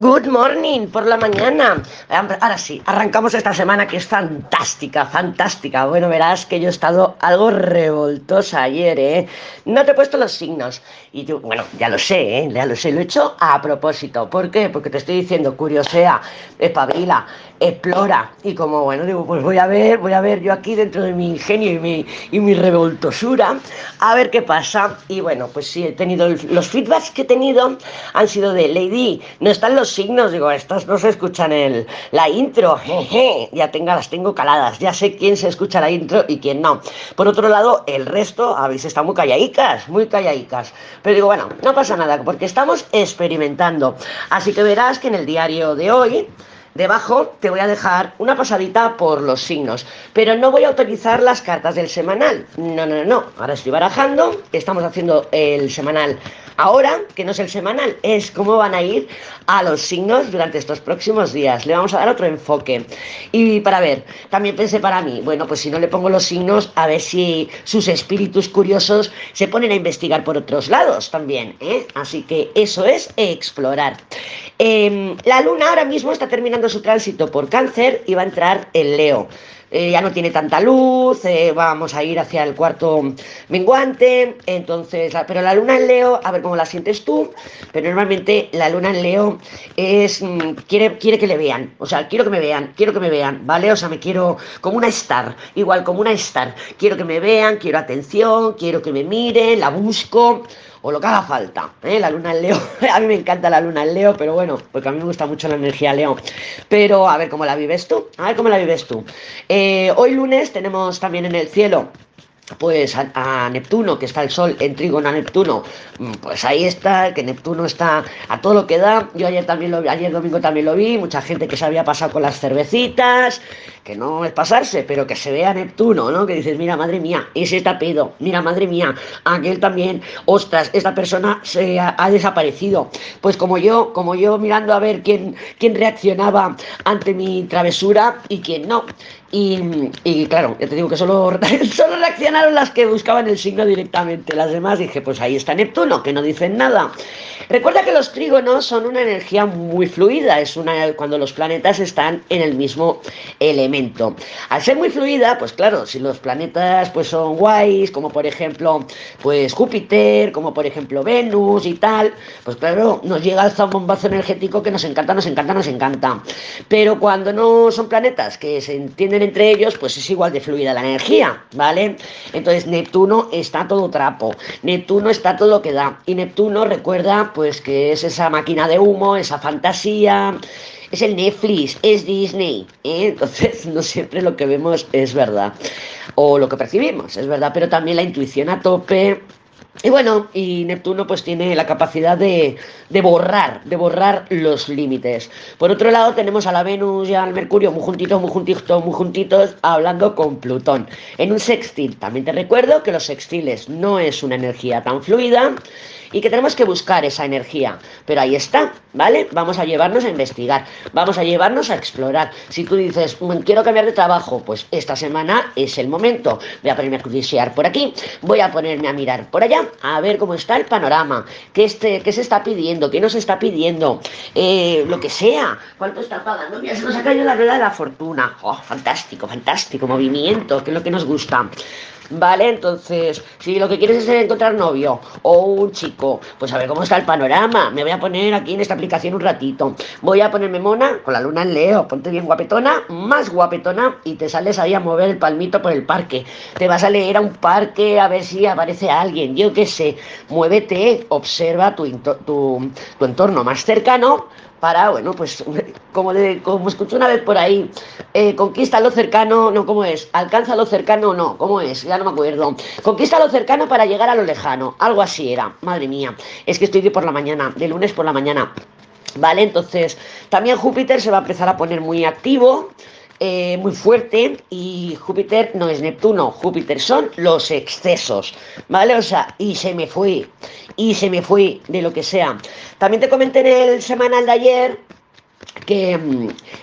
Good morning por la mañana. Ahora sí, arrancamos esta semana que es fantástica, fantástica. Bueno, verás que yo he estado algo revoltosa ayer, ¿eh? No te he puesto los signos. Y tú, bueno, ya lo sé, ¿eh? Ya lo sé, lo he hecho a propósito. ¿Por qué? Porque te estoy diciendo, curiosea, espabila, explora. Y como, bueno, digo, pues voy a ver, voy a ver yo aquí dentro de mi ingenio y mi, y mi revoltosura, a ver qué pasa. Y bueno, pues sí, he tenido los feedbacks que he tenido han sido de Lady, no están los signos, digo, estas no se escuchan el, la intro, jeje, ya tenga, las tengo caladas, ya sé quién se escucha la intro y quién no. Por otro lado, el resto habéis estado muy calladicas, muy calladicas. Pero digo, bueno, no pasa nada, porque estamos experimentando. Así que verás que en el diario de hoy Debajo te voy a dejar una pasadita por los signos, pero no voy a utilizar las cartas del semanal. No, no, no. Ahora estoy barajando, estamos haciendo el semanal ahora, que no es el semanal, es cómo van a ir a los signos durante estos próximos días. Le vamos a dar otro enfoque. Y para ver, también pensé para mí, bueno, pues si no le pongo los signos, a ver si sus espíritus curiosos se ponen a investigar por otros lados también. ¿eh? Así que eso es explorar. Em, la luna ahora mismo está terminando su tránsito por cáncer y va a entrar en Leo. Eh, ya no tiene tanta luz, eh, vamos a ir hacia el cuarto menguante, entonces, pero la luna en Leo, a ver cómo la sientes tú, pero normalmente la luna en Leo es, mm, quiere, quiere que le vean, o sea, quiero que me vean, quiero que me vean, ¿vale? O sea, me quiero como una star, igual como una star, quiero que me vean, quiero atención, quiero que me miren, la busco, o lo que haga falta. ¿eh? La luna en Leo, a mí me encanta la luna en Leo, pero bueno, porque a mí me gusta mucho la energía Leo. Pero a ver cómo la vives tú, a ver cómo la vives tú. Eh, hoy lunes tenemos también en el cielo pues a, Neptuno, que está el Sol en trígono a Neptuno, mm, pues ahí está, que Neptuno está a todo lo que da. Yo ayer también lo vi, ayer domingo también lo vi, mucha gente que se había pasado con las cervecitas, que no es pasarse, pero que se vea Neptuno, ¿no? Que dices, mira, madre mía, ese está mira, madre mía, aquel también, ostras, esta persona se ha, ha, desaparecido. Pues como yo, como yo mirando a ver quién, quién reaccionaba ante mi travesura y quién no. Y, claro, ya te digo que solo, solo reaccionaron las que buscaban el signo directamente. Las demás dije, pues ahí está Neptuno, que no dicen nada. Recuerda que los trígonos son una energía muy fluida, es una cuando los planetas están en el mismo elemento. Al ser muy fluida, pues claro, si los planetas pues son guays, como por ejemplo, pues Júpiter, como por ejemplo Venus y tal, pues claro, nos llega el zambombazo energético que nos encanta, nos encanta, nos encanta. Pero cuando no son planetas que se entienden entre ellos, pues es igual de fluida la energía, ¿vale? Entonces Neptuno está todo trapo, Neptuno está todo lo que da, y Neptuno recuerda pues que es esa máquina de humo, esa fantasía, es el Netflix, es Disney, ¿eh? entonces no siempre lo que vemos es verdad, o lo que percibimos es verdad, pero también la intuición a tope, y bueno, y Neptuno pues tiene la capacidad de, de, borrar, de borrar los límites. Por otro lado tenemos a la Venus y al Mercurio muy juntitos, muy juntitos, muy juntitos, hablando con Plutón. En un sextil, también te recuerdo que los sextiles no es una energía tan fluida y que tenemos que buscar esa energía. Pero ahí está, ¿vale? Vamos a llevarnos a investigar, vamos a llevarnos a explorar. Si tú dices, mm, quiero cambiar de trabajo, pues esta semana es el momento. Voy a ponerme a curiosear por aquí, voy a ponerme a mirar por allá, a ver cómo está el panorama, qué, este, qué se está pidiendo, qué no se está pidiendo, eh, lo que sea, cuánto está pagando. Mira, se nos ha caído la rueda de la fortuna. Oh, fantástico, fantástico, movimiento, que es lo que nos gusta. ¿Vale? Entonces, si lo que quieres es encontrar novio o un chico, pues a ver cómo está el panorama. Me voy a poner aquí en esta aplicación un ratito. Voy a ponerme mona con la luna en Leo. Ponte bien guapetona, más guapetona y te sales ahí a mover el palmito por el parque. Te vas a leer a un parque a ver si aparece alguien. Yo qué sé. Muévete, observa tu, tu, tu entorno más cercano para, bueno, pues como, como escuché una vez por ahí, eh, conquista lo cercano, no, ¿cómo es? Alcanza lo cercano, no, ¿cómo es? Ya no me acuerdo. Conquista lo cercano para llegar a lo lejano, algo así era, madre mía. Es que estoy de por la mañana, de lunes por la mañana. ¿Vale? Entonces, también Júpiter se va a empezar a poner muy activo. Eh, muy fuerte y Júpiter no es Neptuno, Júpiter son los excesos, ¿vale? O sea, y se me fue, y se me fue de lo que sea. También te comenté en el semanal de ayer que,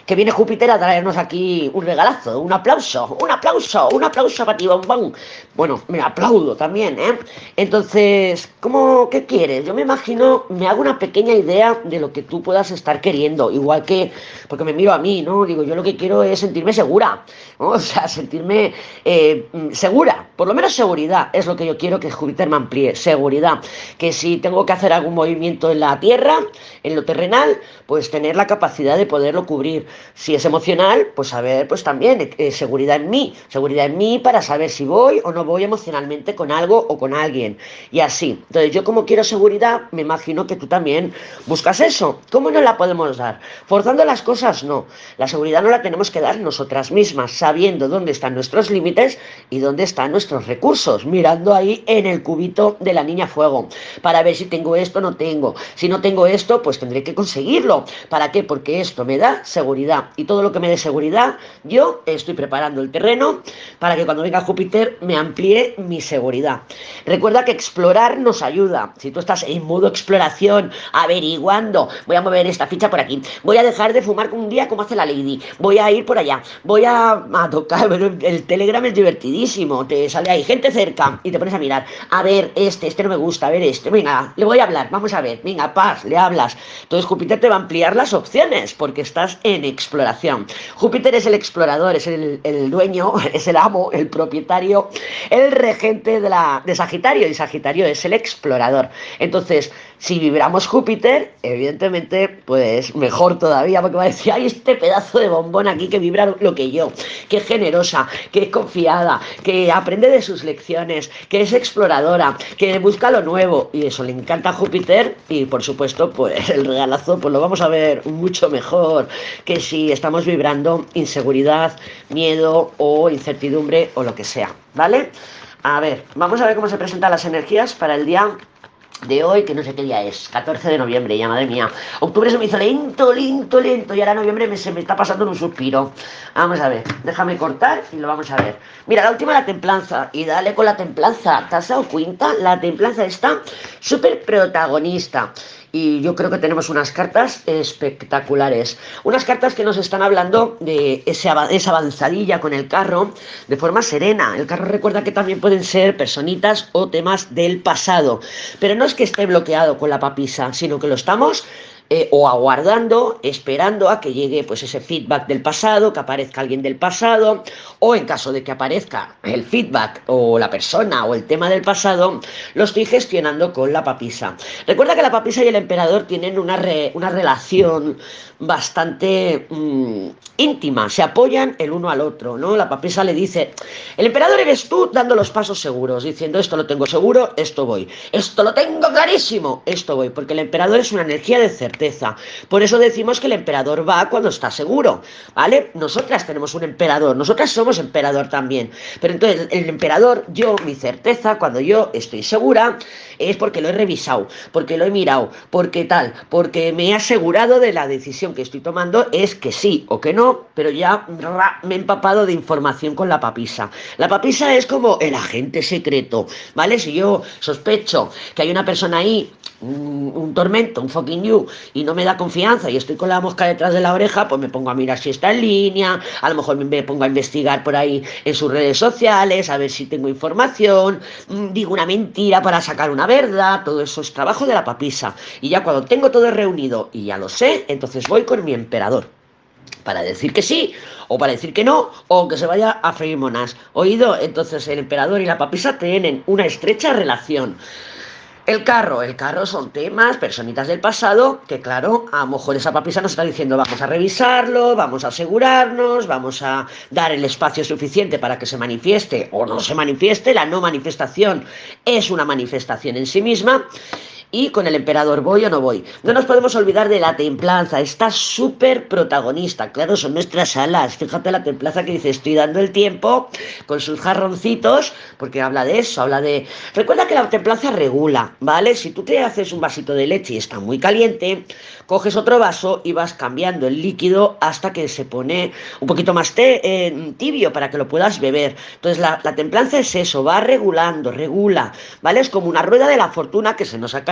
que viene Júpiter a traernos aquí un regalazo, un aplauso, un aplauso, un aplauso para ti, bombón. Bueno, me aplaudo también, ¿eh? Entonces, ¿cómo, qué quieres? Yo me imagino, me hago una pequeña idea de lo que tú puedas estar queriendo, igual que, porque me miro a mí, ¿no? Digo, yo lo que quiero es sentirme segura. O sea, sentirme eh, segura, por lo menos seguridad, es lo que yo quiero que Júpiter me amplíe, seguridad, que si tengo que hacer algún movimiento en la Tierra, en lo terrenal, pues tener la capacidad de poderlo cubrir. Si es emocional, pues saber, pues también eh, seguridad en mí, seguridad en mí para saber si voy o no voy emocionalmente con algo o con alguien. Y así. Entonces, yo como quiero seguridad, me imagino que tú también buscas eso. ¿Cómo no la podemos dar? Forzando las cosas, no. La seguridad no la tenemos que dar nosotras mismas, sabiendo dónde están nuestros límites y dónde están nuestros recursos, mirando ahí en el cubito de la niña fuego, para ver si tengo esto o no tengo. Si no tengo esto, pues tendré que conseguirlo. ¿Para qué? Esto me da seguridad. Y todo lo que me dé seguridad, yo estoy preparando el terreno para que cuando venga Júpiter me amplíe mi seguridad. Recuerda que explorar nos ayuda. Si tú estás en modo exploración, averiguando, voy a mover esta ficha por aquí, voy a dejar de fumar un día como hace la Lady, voy a ir por allá, voy a, tocar, el Telegram es divertidísimo, te sale ahí gente cerca y te pones a mirar, a ver, este, este no me gusta, a ver este, venga, le voy a hablar, vamos a ver, venga, paz, le hablas. Entonces Júpiter te va a ampliar las opciones porque estás en exploración. Júpiter es el explorador, es el, dueño, es el amo, el propietario, el regente de, la, de Sagitario y Sagitario es el explorador. Entonces, si vibramos Júpiter, evidentemente, pues mejor todavía, porque va a decir, ay, este pedazo de bombón aquí que vibra lo que yo, que es generosa, que es confiada, que aprende de sus lecciones, que es exploradora, que busca lo nuevo, y eso le encanta a Júpiter, y por supuesto, pues el regalazo, pues lo vamos a ver mucho mejor que si estamos vibrando inseguridad, miedo o incertidumbre o lo que sea, ¿vale? A ver, vamos a ver cómo se presentan las energías para el día de hoy, que no sé qué día es, 14 de noviembre, ya madre mía. Octubre se me hizo lento, lento, lento, y ahora noviembre me, se me está pasando en un suspiro. Vamos a ver, déjame cortar y lo vamos a ver. Mira, la última la templanza, y dale con la templanza. ¿Te has dado cuenta? La templanza está súper protagonista y yo creo que tenemos unas cartas espectaculares. Unas cartas que nos están hablando de esa avanzadilla con el carro de forma serena. El carro recuerda que también pueden ser personitas o temas del pasado. Pero no es que esté bloqueado con la papisa, sino que lo estamos eh, o aguardando, esperando a que llegue pues ese feedback del pasado, que aparezca alguien del pasado, o en caso de que aparezca el feedback o la persona o el tema del pasado, lo estoy gestionando con la papisa. Recuerda que la papisa y el emperador tienen una, una relación bastante mm, íntima, se apoyan el uno al otro, ¿no? La papisa le dice, el emperador eres tú dando los pasos seguros, diciendo esto lo tengo seguro, esto voy, esto lo tengo clarísimo, esto voy, porque el emperador es una energía de certeza. Por eso decimos que el emperador va cuando está seguro, ¿vale? Nosotras tenemos un emperador, nosotras somos emperador también, pero entonces el emperador, yo, mi certeza, cuando yo estoy segura, es porque lo he revisado, porque lo he mirado, porque tal, porque me he asegurado de la decisión que estoy tomando es que sí o que no, pero ya me he empapado de información con la papisa. La papisa es como el agente secreto, ¿vale? Si yo sospecho que hay una persona ahí, un, tormento, un fucking you, y no me da confianza y estoy con la mosca detrás de la oreja, pues me pongo a mirar si está en línea, a lo mejor me pongo a investigar por ahí en sus redes sociales, a ver si tengo información, mm, digo una mentira para sacar una verdad, todo eso es trabajo de la papisa. Y ya cuando tengo todo reunido y ya lo sé, entonces voy con mi emperador. Para decir que sí, o para decir que no, o que se vaya a freír monas. ¿Oído? Entonces el emperador y la papisa tienen una estrecha relación. El carro, el carro son temas, personitas del pasado, que claro, a lo mejor esa papisa nos está diciendo vamos a revisarlo, vamos a asegurarnos, vamos a dar el espacio suficiente para que se manifieste o no se manifieste. La no manifestación es una manifestación en sí misma y con el emperador, ¿voy o no voy? No nos podemos olvidar de la templanza, está súper protagonista, claro, son nuestras alas, fíjate la templanza que dice, estoy dando el tiempo con sus jarroncitos, porque habla de eso, habla de... Recuerda que la templanza regula, ¿vale? Si tú te haces un vasito de leche y está muy caliente, coges otro vaso y vas cambiando el líquido hasta que se pone un poquito más eh, tibio para que lo puedas beber. Entonces la, la templanza es eso, va regulando, regula, ¿vale? Es como una rueda de la fortuna que se nos ha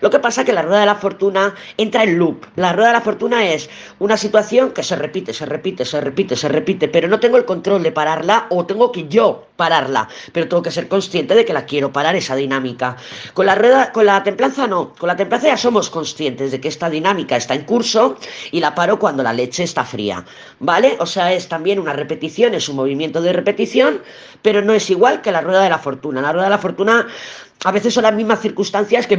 Lo que pasa es que la rueda de la fortuna entra en loop. La rueda de la fortuna es una situación que se repite, se repite, se repite, se repite, pero no tengo el control de pararla o tengo que yo pararla, pero tengo que ser consciente de que la quiero parar esa dinámica. Con la rueda, con la templanza no, con la templanza ya somos conscientes de que esta dinámica está en curso y la paro cuando la leche está fría, ¿vale? O sea, es también una repetición, es un movimiento de repetición, pero no es igual que la rueda de la fortuna. La rueda de la fortuna a veces son las mismas circunstancias que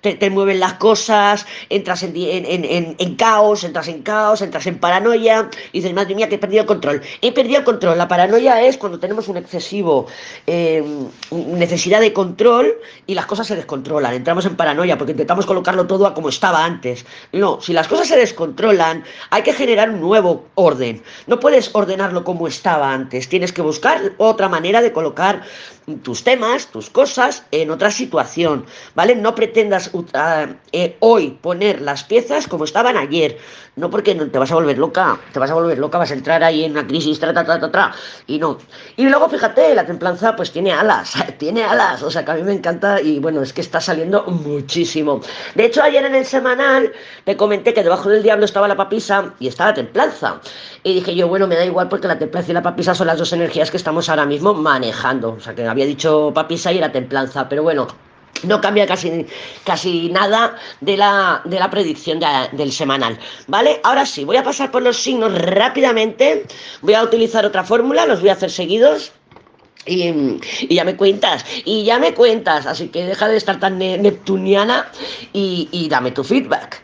te, mueven las cosas, entras en, caos, entras en caos, entras en paranoia y dices, madre mía, que he perdido el control. He perdido el control. La paranoia es cuando tenemos un excesivo em, necesidad de control y las cosas se descontrolan. Entramos en paranoia porque intentamos colocarlo todo a como estaba antes. No, si las cosas se descontrolan, hay que generar un nuevo orden. No puedes ordenarlo como estaba antes. Tienes que buscar otra manera de colocar tus temas, tus cosas en otra situación, ¿vale? No pretendas eh, hoy poner las piezas como estaban ayer, no porque no, te vas a volver loca, te vas a volver loca, vas a entrar ahí en una crisis, tra, tra, tra, y no. Y luego fíjate, la templanza pues tiene alas, tiene alas, o sea que a mí me encanta y bueno, es que está saliendo muchísimo. De hecho, ayer en el semanal te comenté que debajo del diablo estaba la papisa y estaba la templanza. Y dije yo, bueno, me da igual porque la templanza y la papisa son las dos energías que estamos ahora mismo manejando, o sea que había dicho papisa y era templanza, pero bueno, no cambia casi, casi nada de la, de la predicción del semanal, ¿vale? Ahora sí, voy a pasar por los signos rápidamente, voy a utilizar otra fórmula, los voy a hacer seguidos. Y, ya me cuentas, y ya me cuentas, así que deja de estar tan neptuniana y, y dame tu feedback.